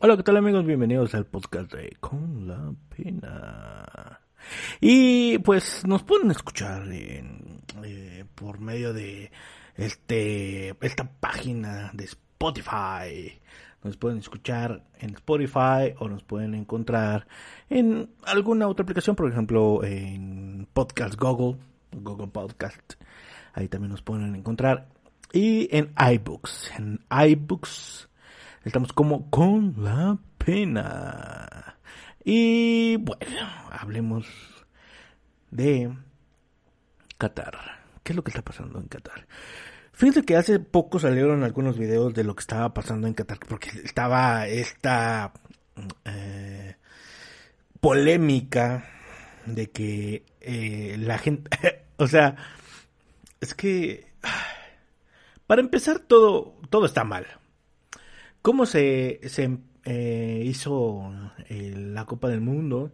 Hola, ¿qué tal amigos? Bienvenidos al podcast de Con la Pena. Y pues nos pueden escuchar en, eh, por medio de este esta página de Spotify. Nos pueden escuchar en Spotify o nos pueden encontrar en alguna otra aplicación, por ejemplo en Podcast Google, Google Podcast. Ahí también nos pueden encontrar. Y en iBooks. En iBooks Estamos como con la pena. Y bueno, hablemos de Qatar. ¿Qué es lo que está pasando en Qatar? Fíjense que hace poco salieron algunos videos de lo que estaba pasando en Qatar, porque estaba esta eh, polémica de que eh, la gente, o sea, es que para empezar todo todo está mal. ¿Cómo se, se eh, hizo eh, la Copa del Mundo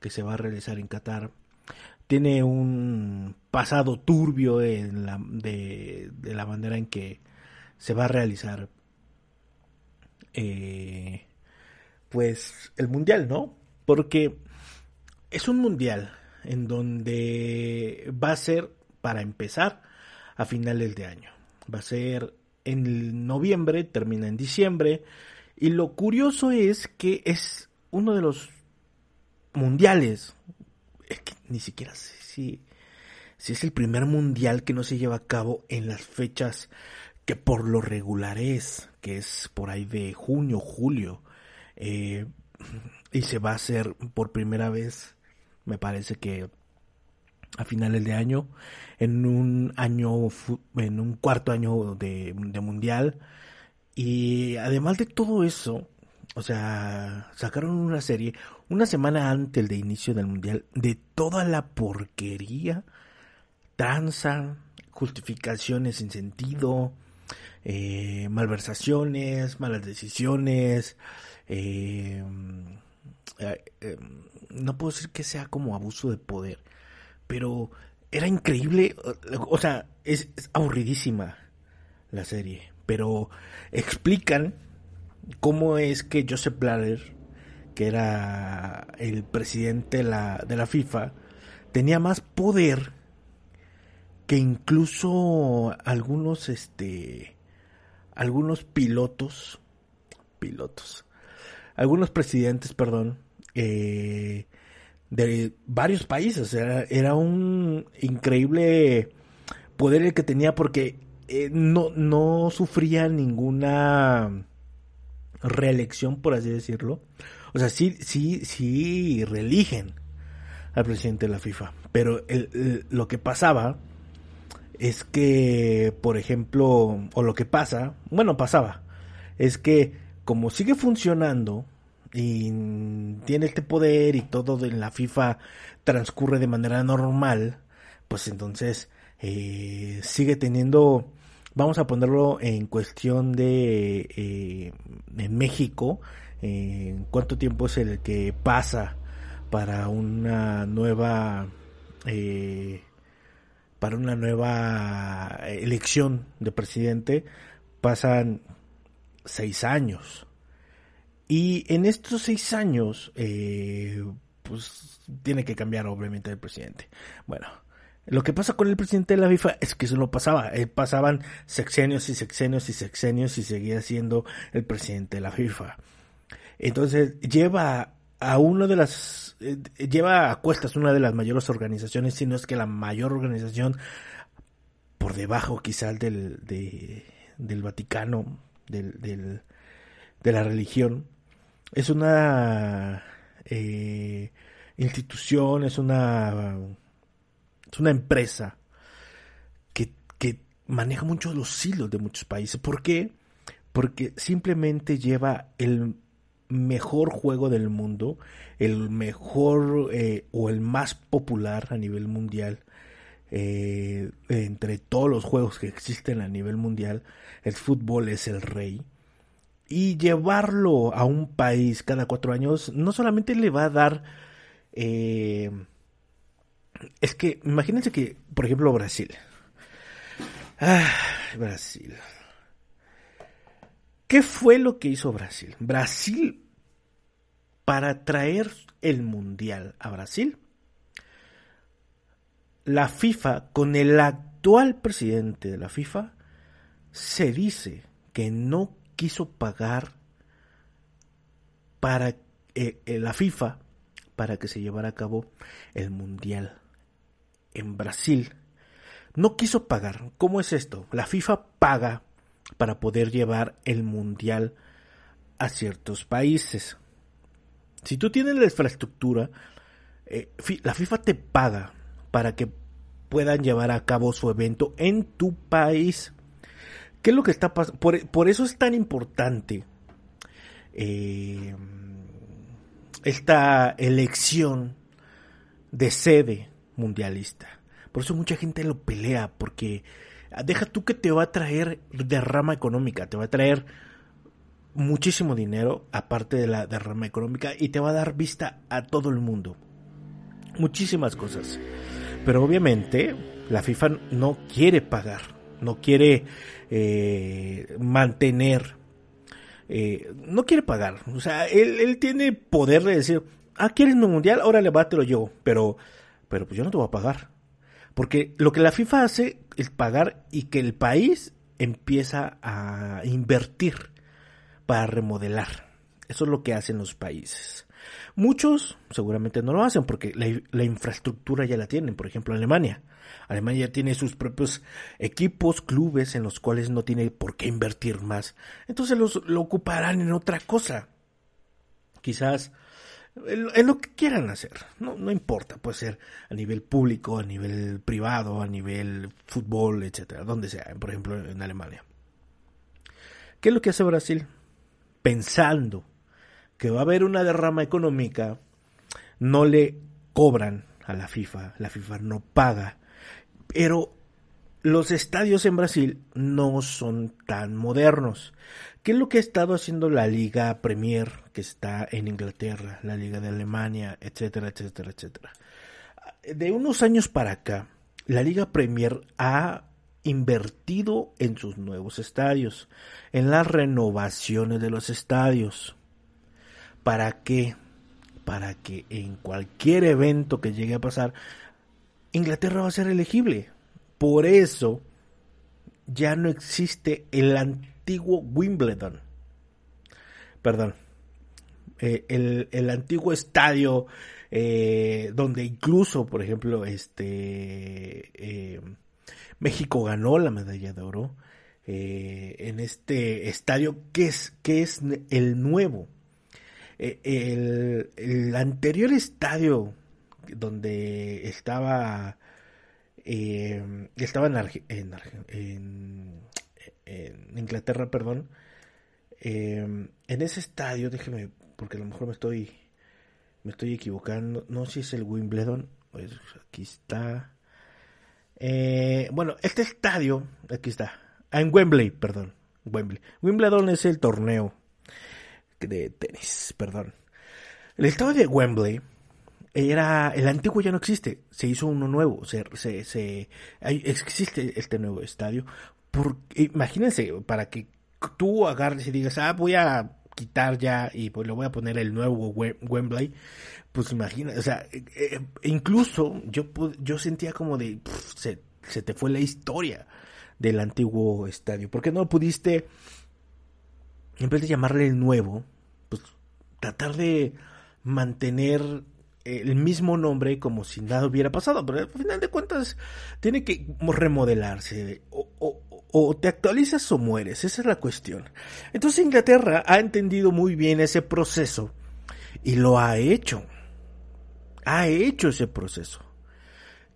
que se va a realizar en Qatar? Tiene un pasado turbio en la, de, la manera en que se va a realizar eh, pues el mundial, ¿no? Porque es un mundial en donde va a ser, para empezar, a finales de año. Va a ser en noviembre, termina en diciembre. Y lo curioso es que es uno de los mundiales. Es que ni siquiera sé si, si es el primer mundial que no se lleva a cabo en las fechas que por lo regular es, que es por ahí de junio, julio. Eh, y se va a hacer por primera vez, me parece que a finales de año, en un año, en un cuarto año de, mundial. Y además de todo eso, o sea, sacaron una serie una semana antes del inicio del mundial de toda la porquería, tranza, justificaciones sin sentido, eh, malversaciones, malas decisiones. Eh, eh, no puedo decir que sea como abuso de poder, pero era increíble, o sea, es, aburridísima la serie, pero explican cómo es que Joseph Blatter, que era el presidente de la, de la FIFA, tenía más poder que incluso algunos, este, algunos pilotos, pilotos, algunos presidentes, perdón, eh, de varios países. Era, era un increíble poder el que tenía porque eh, no, no sufría ninguna reelección, por así decirlo. O sea, sí, sí, sí reeligen al presidente de la FIFA. Pero lo que pasaba es que, por ejemplo, o lo que pasa, bueno, pasaba, es que como sigue funcionando y tiene este poder y todo en la FIFA transcurre de manera normal, pues entonces eh, sigue teniendo, vamos a ponerlo en cuestión de eh, en México, eh, cuánto tiempo es el que pasa para una nueva para una nueva elección de presidente pasan seis años y en estos seis años, eh, pues tiene que cambiar obviamente el presidente. Bueno, lo que pasa con el presidente de la FIFA es que eso no pasaba. Eh, pasaban sexenios y sexenios y sexenios y seguía siendo el presidente de la FIFA. Entonces lleva a uno de las eh, lleva a cuestas una de las mayores organizaciones, si no es que la mayor organización por debajo quizás del, del Vaticano, del, del, de la religión, es una eh, institución, es una, es una empresa que, que maneja mucho los hilos de muchos países. ¿Por qué? Porque simplemente lleva el mejor juego del mundo, el mejor eh, o el más popular a nivel mundial. Eh, entre todos los juegos que existen a nivel mundial, el fútbol es el rey. Y llevarlo a un país cada cuatro años no solamente le va a dar... Eh, es que imagínense que, por ejemplo, Brasil. Ah, Brasil. ¿Qué fue lo que hizo Brasil? Brasil, para traer el Mundial a Brasil, la FIFA, con el actual presidente de la FIFA, se dice que no quiso pagar para eh, eh, la FIFA para que se llevara a cabo el Mundial en Brasil. No quiso pagar. ¿Cómo es esto? La FIFA paga para poder llevar el mundial a ciertos países. Si tú tienes la infraestructura, eh, la FIFA te paga para que puedan llevar a cabo su evento en tu país. ¿Qué es lo que está pasando? Por, eso es tan importante eh, esta elección de sede mundialista. Por eso mucha gente lo pelea, porque deja tú que te va a traer derrama económica, te va a traer muchísimo dinero, aparte de la derrama económica, y te va a dar vista a todo el mundo. Muchísimas cosas. Pero obviamente la FIFA no quiere pagar, no quiere eh, mantener, eh, no quiere pagar. O sea, él, tiene poder de decir, ah, ¿quieres mi mundial? Ahora le yo, pero, pero pues yo no te voy a pagar. Porque lo que la FIFA hace es pagar y que el país empieza a invertir para remodelar. Eso es lo que hacen los países. Muchos seguramente no lo hacen porque la, infraestructura ya la tienen. Por ejemplo, Alemania. Alemania ya tiene sus propios equipos, clubes en los cuales no tiene por qué invertir más. Entonces los, lo ocuparán en otra cosa. Quizás en lo que quieran hacer, no, no importa, puede ser a nivel público, a nivel privado, a nivel fútbol, etcétera, donde sea, por ejemplo en Alemania. ¿Qué es lo que hace Brasil? Pensando que va a haber una derrama económica, no le cobran a la FIFA, la FIFA no paga, pero los estadios en Brasil no son tan modernos. ¿Qué es lo que ha estado haciendo la Liga Premier, que está en Inglaterra, la Liga de Alemania, etcétera, etcétera, etcétera? De unos años para acá, la Liga Premier ha invertido en sus nuevos estadios, en las renovaciones de los estadios. ¿Para qué? Para que en cualquier evento que llegue a pasar, Inglaterra va a ser elegible. Por eso ya no existe el antiguo Wimbledon. Perdón. Eh, el, antiguo estadio eh, donde incluso, por ejemplo, este eh, México ganó la medalla de oro en este estadio que es, que es el nuevo. El, el, anterior estadio donde estaba eh, estaba en, en, Inglaterra, perdón. Eh, en ese estadio, déjeme, porque a lo mejor me estoy me estoy equivocando. No sé si es el Wimbledon. Pues aquí está. Eh, bueno, este estadio, aquí está. Ah, en Wembley, perdón. Wembley. Wimbledon es el torneo de tenis, perdón. El estadio de Wembley era el antiguo ya no existe, se hizo uno nuevo, se, existe este nuevo estadio. Imagínense, para que tú agarres y digas, ah, voy a quitar ya y pues le voy a poner el nuevo Wembley, pues imagina, o sea, eh, eh, incluso yo, yo sentía como de, se, se te fue la historia del antiguo estadio, porque no pudiste, en vez de llamarle el nuevo, pues tratar de mantener el mismo nombre como si nada hubiera pasado, pero al final de cuentas tiene que remodelarse o, te actualizas o mueres, esa es la cuestión. Entonces Inglaterra ha entendido muy bien ese proceso y lo ha hecho, ha hecho ese proceso.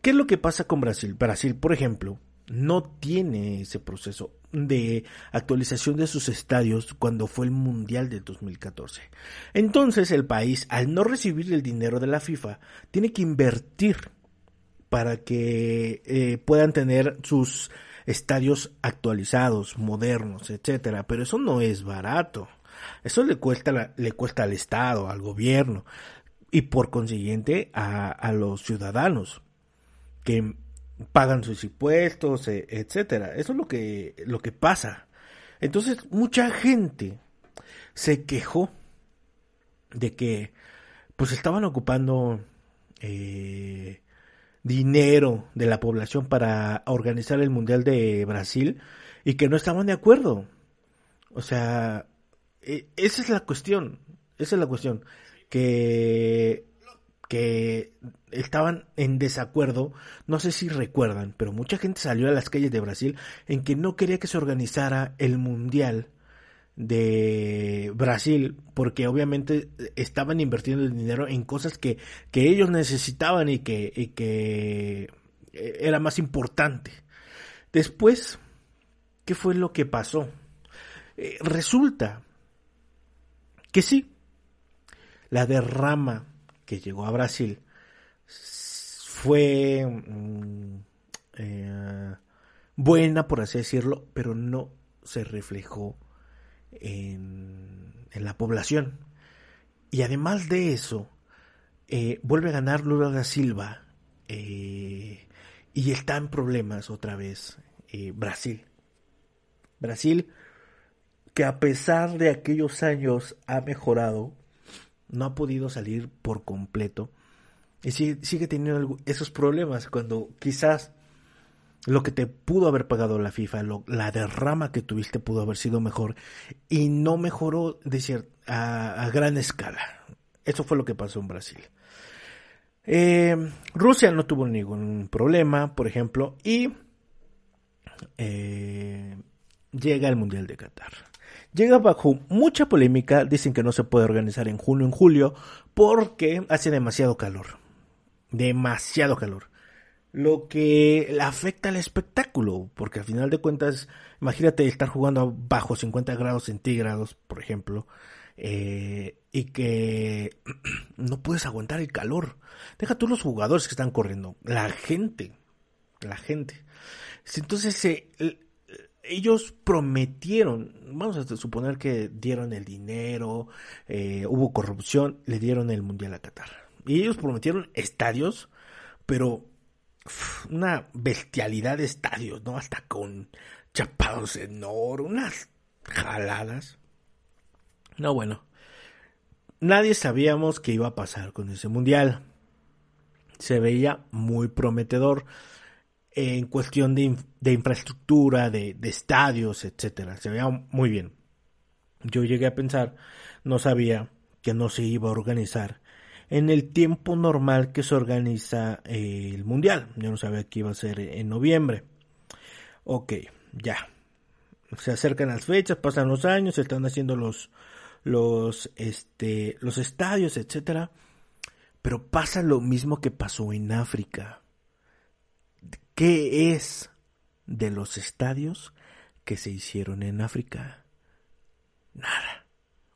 ¿Qué es lo que pasa con Brasil? Brasil, por ejemplo, no tiene ese proceso. De actualización de sus estadios cuando fue el Mundial del 2014. Entonces el país, al no recibir el dinero de la FIFA, tiene que invertir para que eh, puedan tener sus estadios actualizados, modernos, etcétera. Pero eso no es barato. Eso le cuesta, le cuesta al Estado, al gobierno y por consiguiente a, a los ciudadanos que pagan sus impuestos, e, etcétera. Eso es lo que, lo que pasa. Entonces, mucha gente se quejó de que pues estaban ocupando eh, dinero de la población para organizar el Mundial de Brasil y que no estaban de acuerdo. O sea, e, esa es la cuestión, esa es la cuestión, que que estaban en desacuerdo, no sé si recuerdan, pero mucha gente salió a las calles de Brasil en que no quería que se organizara el Mundial de Brasil, porque obviamente estaban invirtiendo el dinero en cosas que, que ellos necesitaban y que, y que era más importante. Después, ¿qué fue lo que pasó? Eh, resulta que sí, la derrama que llegó a Brasil fue mm, eh, buena, por así decirlo, pero no se reflejó en, la población. Y además de eso, eh, vuelve a ganar Lula da Silva eh, y está en problemas otra vez Brasil. Brasil, que a pesar de aquellos años ha mejorado, no ha podido salir por completo y sigue, teniendo esos problemas cuando quizás lo que te pudo haber pagado la FIFA, la derrama que tuviste pudo haber sido mejor y no mejoró de a, gran escala. Eso fue lo que pasó en Brasil. Eh, Rusia no tuvo ningún problema, por ejemplo, y eh, llega el Mundial de Qatar. Llega bajo mucha polémica, dicen que no se puede organizar en junio, en julio, porque hace demasiado calor. Demasiado calor. Lo que afecta al espectáculo, porque al final de cuentas, imagínate estar jugando bajo 50 grados centígrados, por ejemplo, eh, y que no puedes aguantar el calor. Deja tú los jugadores que están corriendo, la gente, la gente. Entonces, eh, ellos prometieron, vamos a suponer que dieron el dinero, eh, hubo corrupción, le dieron el Mundial a Qatar. Y ellos prometieron estadios, pero una bestialidad de estadios, ¿no? Hasta con chapados en oro, unas jaladas. No, bueno. Nadie sabíamos qué iba a pasar con ese Mundial. Se veía muy prometedor en cuestión de, infraestructura, de, estadios, etcétera. Se veía muy bien. Yo llegué a pensar, no sabía que no se iba a organizar en el tiempo normal que se organiza eh, el mundial. Yo no sabía que iba a ser en noviembre. Ok, ya. Se acercan las fechas, pasan los años, se están haciendo los los este los estadios, etcétera. Pero pasa lo mismo que pasó en África. ¿Qué es de los estadios que se hicieron en África? Nada.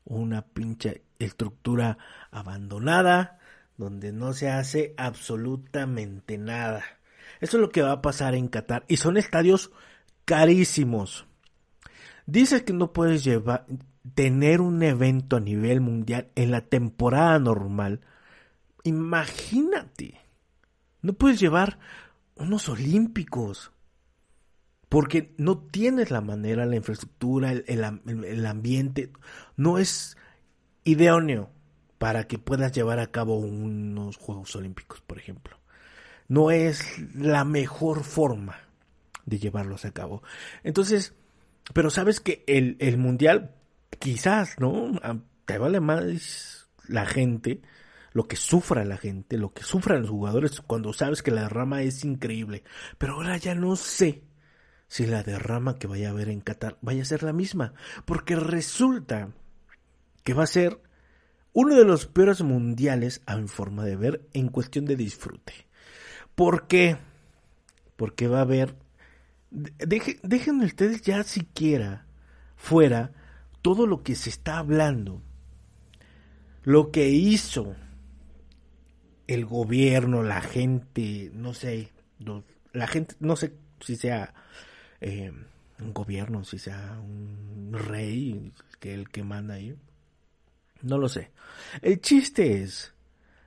Una pinche estructura abandonada donde no se hace absolutamente nada. Eso es lo que va a pasar en Qatar. Y son estadios carísimos. Dices que no puedes llevar, tener un evento a nivel mundial en la temporada normal. Imagínate. No puedes llevar unos olímpicos. Porque no tienes la manera, la infraestructura, el, ambiente. No es idóneo para que puedas llevar a cabo unos Juegos Olímpicos, por ejemplo. No es la mejor forma de llevarlos a cabo. Entonces, pero sabes que el, el mundial, quizás, ¿no? Te vale más la gente lo que sufra la gente, lo que sufran los jugadores cuando sabes que la derrama es increíble. Pero ahora ya no sé si la derrama que vaya a haber en Qatar vaya a ser la misma, porque resulta que va a ser uno de los peores mundiales a mi forma de ver en cuestión de disfrute. ¿Por qué? Porque va a haber dejen ustedes ya siquiera fuera todo lo que se está hablando, lo que hizo el gobierno, la gente, no sé, la gente, no sé si sea eh, un gobierno, si sea un rey, que el que manda ahí, no lo sé. El chiste es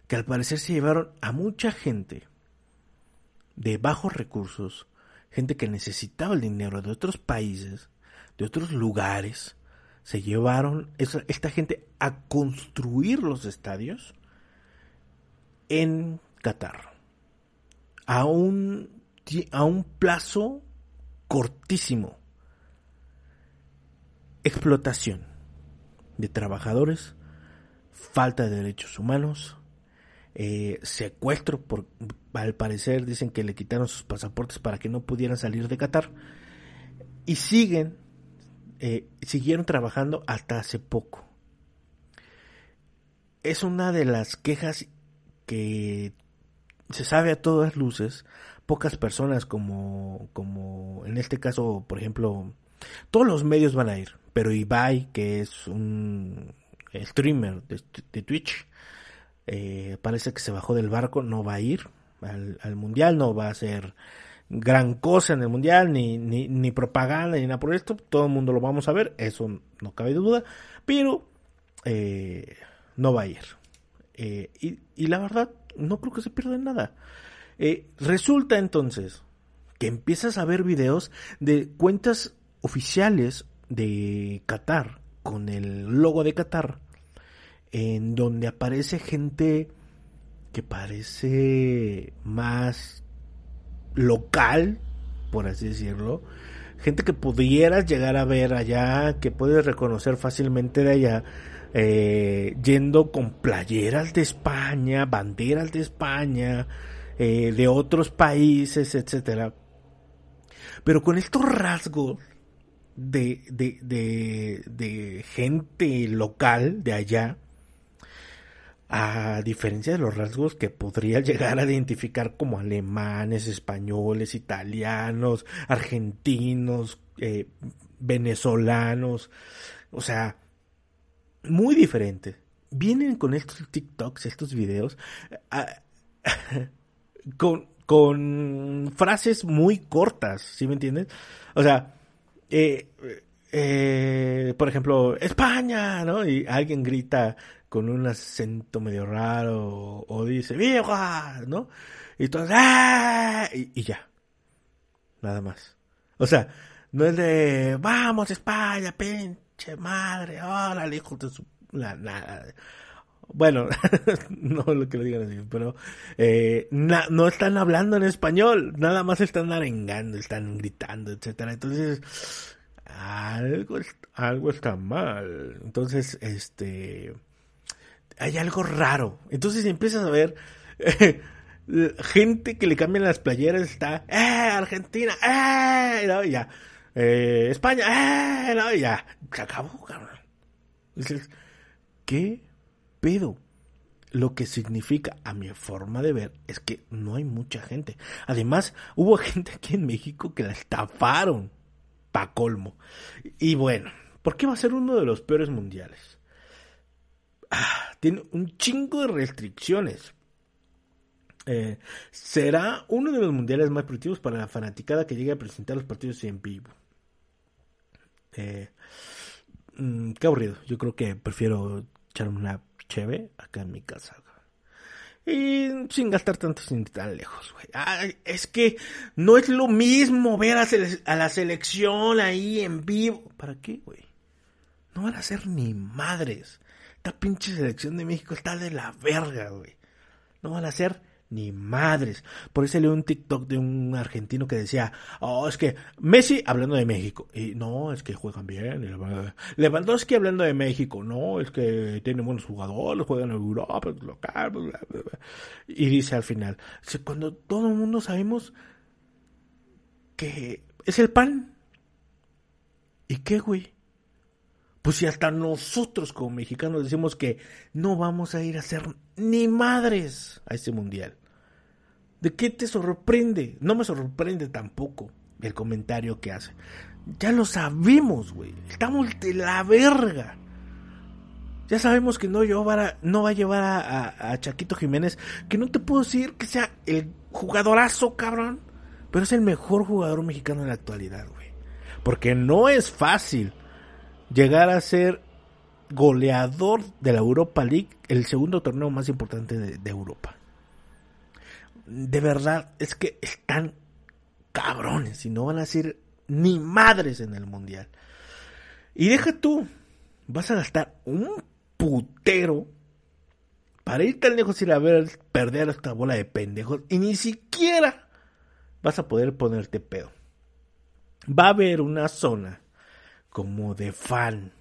que al parecer se llevaron a mucha gente de bajos recursos, gente que necesitaba el dinero de otros países, de otros lugares, se llevaron esta gente a construir los estadios en Qatar. A un, a un plazo cortísimo. Explotación de trabajadores, falta de derechos humanos, eh, secuestro, por, al parecer dicen que le quitaron sus pasaportes para que no pudieran salir de Qatar, y siguen, eh, siguieron trabajando hasta hace poco. Es una de las quejas que se sabe a todas luces, pocas personas como, como en este caso, por ejemplo, todos los medios van a ir, pero Ibai, que es un streamer de, Twitch, eh, parece que se bajó del barco, no va a ir al, mundial, no va a hacer gran cosa en el mundial, ni, ni, ni propaganda, ni nada por esto, todo el mundo lo vamos a ver, eso no cabe duda, pero eh, no va a ir. Eh, y, la verdad, no creo que se pierda nada. Eh, resulta entonces que empiezas a ver videos de cuentas oficiales de Qatar con el logo de Qatar en donde aparece gente que parece más local, por así decirlo, gente que pudieras llegar a ver allá, que puedes reconocer fácilmente de allá, eh, yendo con playeras de España, banderas de España, eh, de otros países, etcétera. Pero con estos rasgos de, de, de, de gente local de allá, a diferencia de los rasgos que podría llegar a identificar como alemanes, españoles, italianos, argentinos, eh, venezolanos, o sea, muy diferente. Vienen con estos TikToks, estos videos, con, con frases muy cortas, ¿sí me entiendes? O sea, eh, eh, por ejemplo, España, ¿no? Y alguien grita con un acento medio raro o, dice ¡Viva! ¿no? Y entonces ¡Ah! y, ya. Nada más. O sea, no es de vamos España, pinche madre, órale, hijo de su. Bueno, no lo que lo digan así, pero eh, no están hablando en español, nada más están arengando, están gritando, etcétera. Entonces, algo, algo está mal. Entonces, este, hay algo raro. Entonces empiezas a ver gente que le cambian las playeras, está, ¡eh! Argentina, ¡eh! No, ya. Eh, España, ¡eh! Ya. Se acabó, cabrón. Dices, ¿qué pedo? Lo que significa, a mi forma de ver, es que no hay mucha gente. Además, hubo gente aquí en México que la estafaron. Pa' colmo. Y bueno, ¿por qué va a ser uno de los peores mundiales? Ah, tiene un chingo de restricciones. Eh, será uno de los mundiales más productivos para la fanaticada que llegue a presentar los partidos en vivo. Eh, mm, qué aburrido. Yo creo que prefiero echarme una cheve acá en mi casa. Y sin gastar tanto sin tan lejos, güey. es que no es lo mismo ver a, a, la selección ahí en vivo. ¿Para qué, güey? No van a ser ni madres. Esta pinche selección de México está de la verga, güey. No van a ser ni madres. Por eso leí un TikTok de un argentino que decía, oh, es que Messi hablando de México. Y no, es que juegan bien. Lewandowski hablando de México. No, es que tienen buenos jugadores, juegan en Europa, local. Y dice al final, cuando todo el mundo sabemos que es el pan. ¿Y qué, güey? Pues si hasta nosotros como mexicanos decimos que no vamos a ir a hacer ni madres a ese mundial. ¿De qué te sorprende? No me sorprende tampoco. el comentario que hace. Ya lo sabemos, güey. Estamos de la verga. Ya sabemos que no, no va a llevar a, a, Chaquito Jiménez, que no te puedo decir que sea el jugadorazo, cabrón, pero es el mejor jugador mexicano en la actualidad, güey. Porque no es fácil llegar a ser goleador de la Europa League, el segundo torneo más importante de, Europa. De verdad, es que están cabrones y no van a ser ni madres en el mundial. Y deja tú, vas a gastar un putero para ir tan lejos y ver perder esta bola de pendejos y ni siquiera vas a poder ponerte pedo. Va a haber una zona como de fan,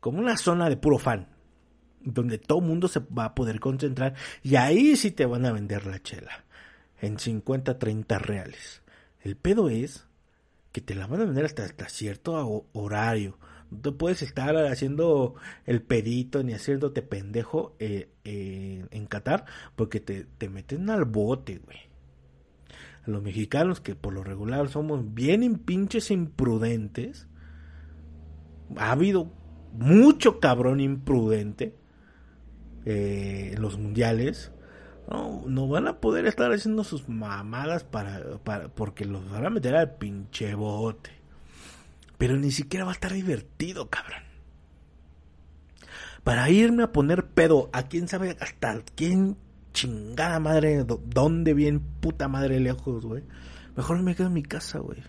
como una zona de puro fan, donde todo mundo se va a poder concentrar y ahí sí te van a vender la chela en 50, 30 reales. El pedo es que te la van a vender hasta, cierto horario. No te puedes estar haciendo el pedito ni haciéndote pendejo eh, eh, en Qatar porque te, te meten al bote, güey. Los mexicanos que por lo regular somos bien pinches imprudentes. Ha habido mucho cabrón imprudente eh, los mundiales no, no van a poder estar haciendo sus mamadas para, para, porque los van a meter al pinche bote. Pero ni siquiera va a estar divertido, cabrón. Para irme a poner pedo a quién sabe hasta quién chingada madre, dónde bien puta madre lejos, güey. Mejor me quedo en mi casa, güey.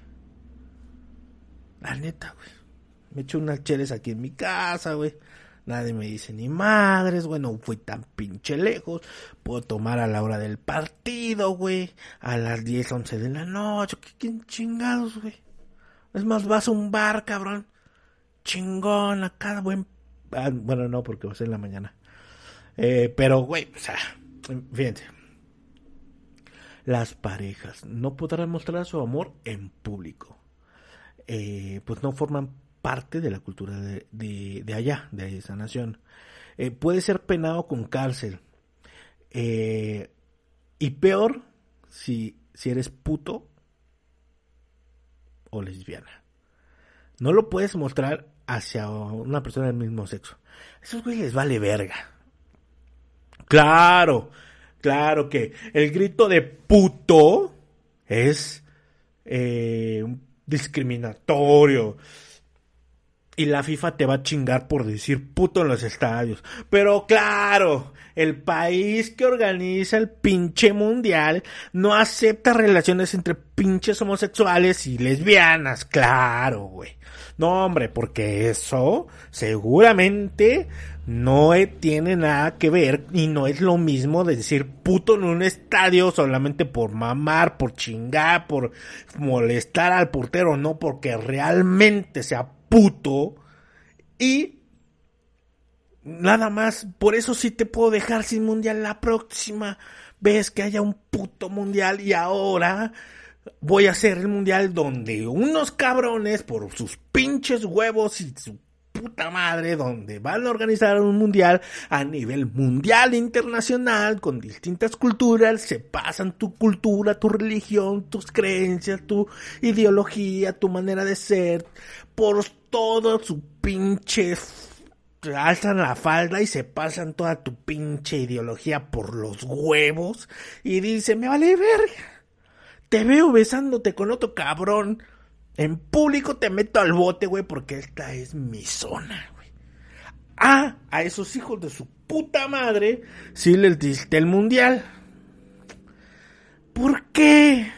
La neta, güey. Me echo unas cheles aquí en mi casa, güey. Nadie me dice ni madres, güey, no fui tan pinche lejos. Puedo tomar a la hora del partido, güey. A las 10, 11 de la noche. ¿Qué, chingados, güey? Es más, vas a un bar, cabrón. Chingón, acá, buen... Ah, bueno, no, porque va a ser en la mañana. Eh, pero, güey, o sea, fíjense. Las parejas no podrán mostrar su amor en público. Eh, pues no forman parte de la cultura de, allá, de esa nación. Eh, puede ser penado con cárcel. Eh, y peor si, si eres puto o lesbiana. No lo puedes mostrar hacia una persona del mismo sexo. Esos güeyes les vale verga. Claro, claro que el grito de puto es eh, discriminatorio y la FIFA te va a chingar por decir puto en los estadios. Pero claro, el país que organiza el pinche mundial no acepta relaciones entre pinches homosexuales y lesbianas. Claro, güey. No, hombre, porque eso seguramente no tiene nada que ver y no es lo mismo de decir puto en un estadio solamente por mamar, por chingar, por molestar al portero, no porque realmente sea puto. Y nada más, por eso sí te puedo dejar sin mundial la próxima vez que haya un puto mundial y ahora voy a hacer el mundial donde unos cabrones por sus pinches huevos y su puta madre donde van a organizar un mundial a nivel mundial internacional con distintas culturas, se pasan tu cultura, tu religión, tus creencias, tu ideología, tu manera de ser, por todo su pinche alzan la falda y se pasan toda tu pinche ideología por los huevos y dice, me vale verga. Te veo besándote con otro cabrón. En público te meto al bote, güey, porque esta es mi zona, güey. Ah, a esos hijos de su puta madre sí les diste el mundial. ¿Por qué?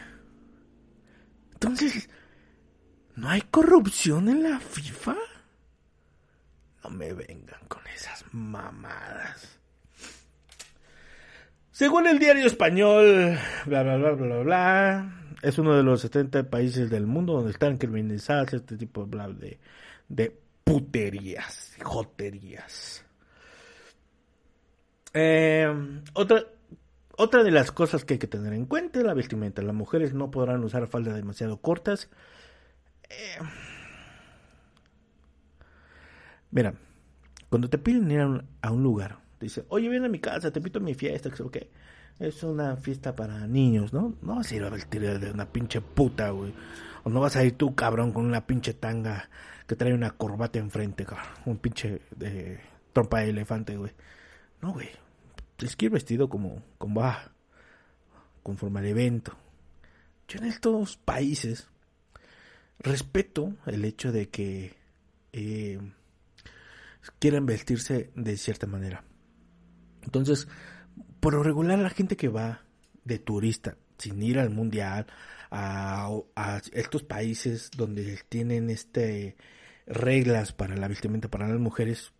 Entonces, ¿No hay corrupción en la FIFA? No me vengan con esas mamadas. Según el diario español, bla, bla, bla, bla, bla, es uno de los 70 países del mundo donde están criminalizadas este tipo de, de puterías, joterías. Eh, otra, otra de las cosas que hay que tener en cuenta es la vestimenta. Las mujeres no podrán usar faldas demasiado cortas eh, mira, cuando te piden ir a un, lugar, te dicen, oye, ven a mi casa, te invito a mi fiesta, que es una fiesta para niños, ¿no? No vas a ir a vestir de una pinche puta, güey. O no vas a ir tú, cabrón, con una pinche tanga que trae una corbata enfrente, cabrón. Un pinche de trompa de elefante, güey. No, güey. Es que ir vestido como, como va, conforme al evento. Yo en estos países respeto el hecho de que eh, quieran vestirse de cierta manera. Entonces, por lo regular la gente que va de turista sin ir al mundial a, estos países donde tienen este reglas para la vestimenta para las mujeres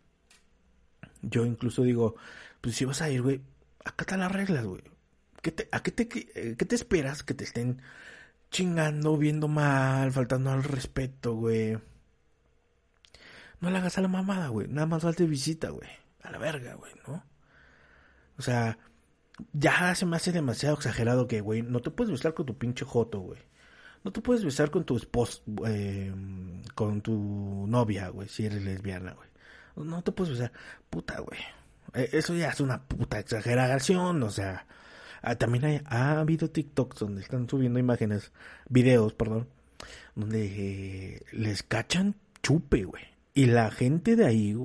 yo incluso digo pues si vas a ir güey acata las reglas güey ¿A qué te, qué te esperas que te estén chingando, viendo mal, faltando al respeto, güey? No le hagas a la mamada, güey. Nada más falte visita, güey. A la verga, güey, ¿no? O sea, ya se me hace demasiado exagerado que, güey, no te puedes besar con tu pinche joto, güey. No te puedes besar con tu esposo, eh, con tu novia, güey, si eres lesbiana, güey. No te puedes besar. Puta, güey. E, eso ya es una puta exageración, o sea. Ah, también hay, ha habido TikToks donde están subiendo imágenes, videos, perdón, donde eh, les cachan chupe, güey. Y la gente de ahí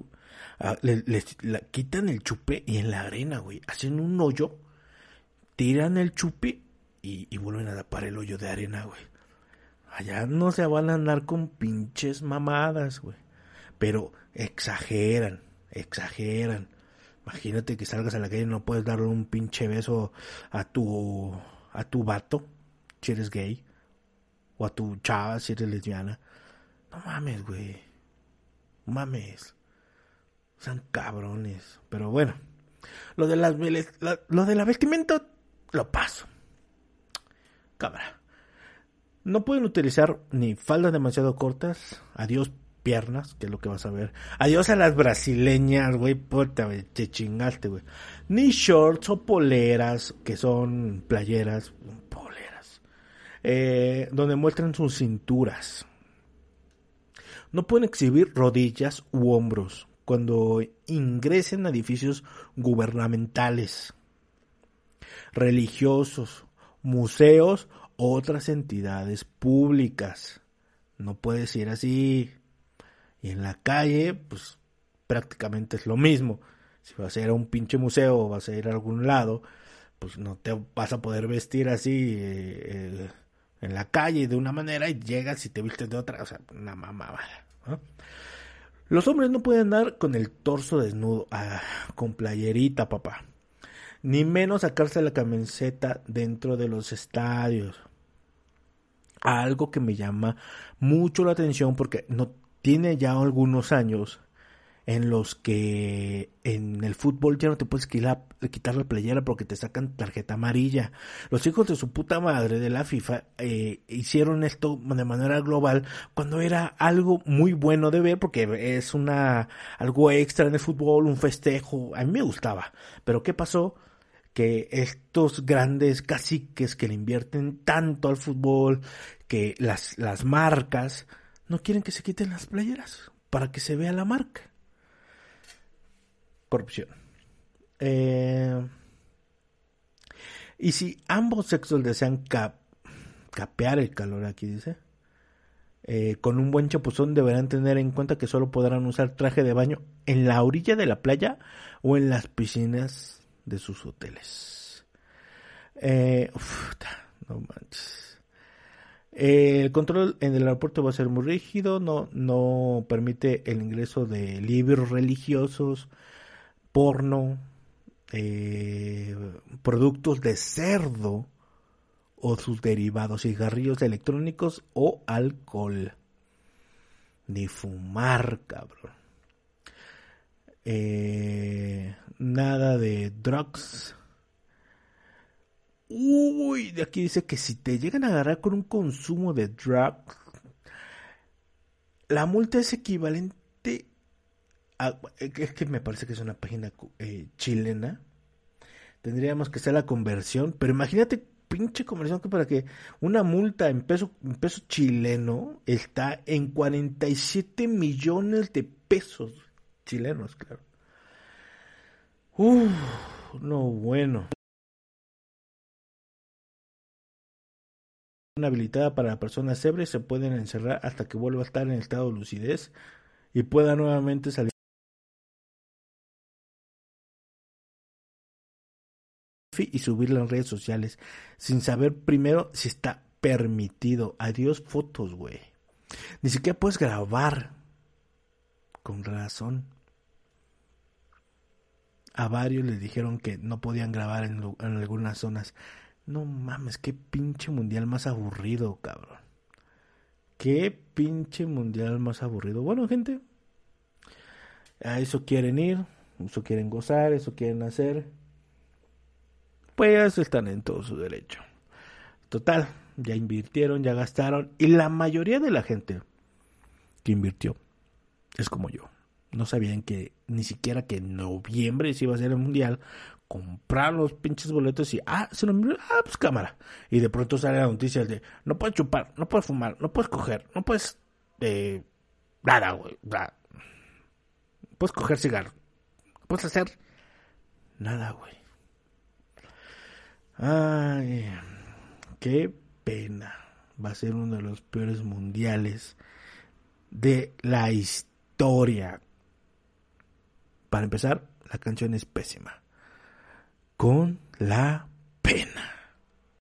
ah, les, quitan el chupe y en la arena, güey, hacen un hoyo, tiran el chupe y, vuelven a tapar el hoyo de arena, güey. Allá no se van a andar con pinches mamadas, güey. Pero exageran, exageran. Imagínate que salgas a la calle y no puedes darle un pinche beso a tu a tu vato si eres gay o a tu chava si eres lesbiana. No mames, güey. No mames. Son cabrones. Pero bueno, lo de las lo de la vestimenta lo paso. Cámara. No pueden utilizar ni faldas demasiado cortas. Adiós piernas, que es lo que vas a ver. Adiós a las brasileñas, güey, puta, te chingaste, güey. Ni shorts o poleras, que son playeras, poleras, eh, donde muestran sus cinturas. No pueden exhibir rodillas u hombros cuando ingresen a edificios gubernamentales, religiosos, museos, otras entidades públicas. No puedes ir así. Y en la calle, pues prácticamente es lo mismo. Si vas a ir a un pinche museo o vas a ir a algún lado, pues no te vas a poder vestir así eh, en la calle de una manera y llegas y te vistes de otra. O sea, una mamada. Los hombres no pueden andar con el torso desnudo, ah, con playerita, papá. Ni menos sacarse la camiseta dentro de los estadios. Algo que me llama mucho la atención porque no tiene ya algunos años en los que en el fútbol ya no te puedes quitar, la playera porque te sacan tarjeta amarilla. Los hijos de su puta madre de la FIFA eh, hicieron esto de manera global cuando era algo muy bueno de ver porque es una algo extra en el fútbol, un festejo. A mí me gustaba. Pero ¿qué pasó? Que estos grandes caciques que le invierten tanto al fútbol, que las, las marcas no quieren que se quiten las playeras para que se vea la marca. Corrupción. Eh, y si ambos sexos desean capear el calor, aquí dice, eh, con un buen chapuzón deberán tener en cuenta que solo podrán usar traje de baño en la orilla de la playa o en las piscinas de sus hoteles. Eh, no manches. El control en el aeropuerto va a ser muy rígido, no, no permite el ingreso de libros religiosos, porno, eh, productos de cerdo o sus derivados, cigarrillos electrónicos o alcohol. Ni fumar, cabrón. Eh, nada de drugs Uy, de aquí dice que si te llegan a agarrar con un consumo de drugs, la multa es equivalente Ah, eh, es que me parece que es una página eh, chilena. Tendríamos que hacer la conversión, pero imagínate pinche conversión que para que una multa en peso, en peso chileno está en 47 millones de pesos chilenos, claro. Uf, no bueno. habilitada para personas ebrias se pueden encerrar hasta que vuelva a estar en el estado de lucidez y pueda nuevamente salir y subirla en redes sociales sin saber primero si está permitido. Adiós fotos, güey. Ni siquiera puedes grabar. Con razón. A varios les dijeron que no podían grabar en, algunas zonas. No mames, qué pinche mundial más aburrido, cabrón. Qué pinche mundial más aburrido. Bueno, gente, a eso quieren ir, eso quieren gozar, eso quieren hacer. Pues están en todo su derecho. Total, ya invirtieron, ya gastaron. Y la mayoría de la gente que invirtió es como yo. No sabían que ni siquiera que en noviembre se iba a hacer el mundial. Comprar los pinches boletos y, ah, se noviembre, ah, pues cámara. Y de pronto sale la noticia de, no puedes chupar, no puedes fumar, no puedes coger, no puedes, eh, nada, güey, nada. Puedes coger cigarro. Puedes hacer nada, güey. Ay, qué pena. Va a ser uno de los peores mundiales de la historia. Para empezar, la canción es pésima. Con la pena.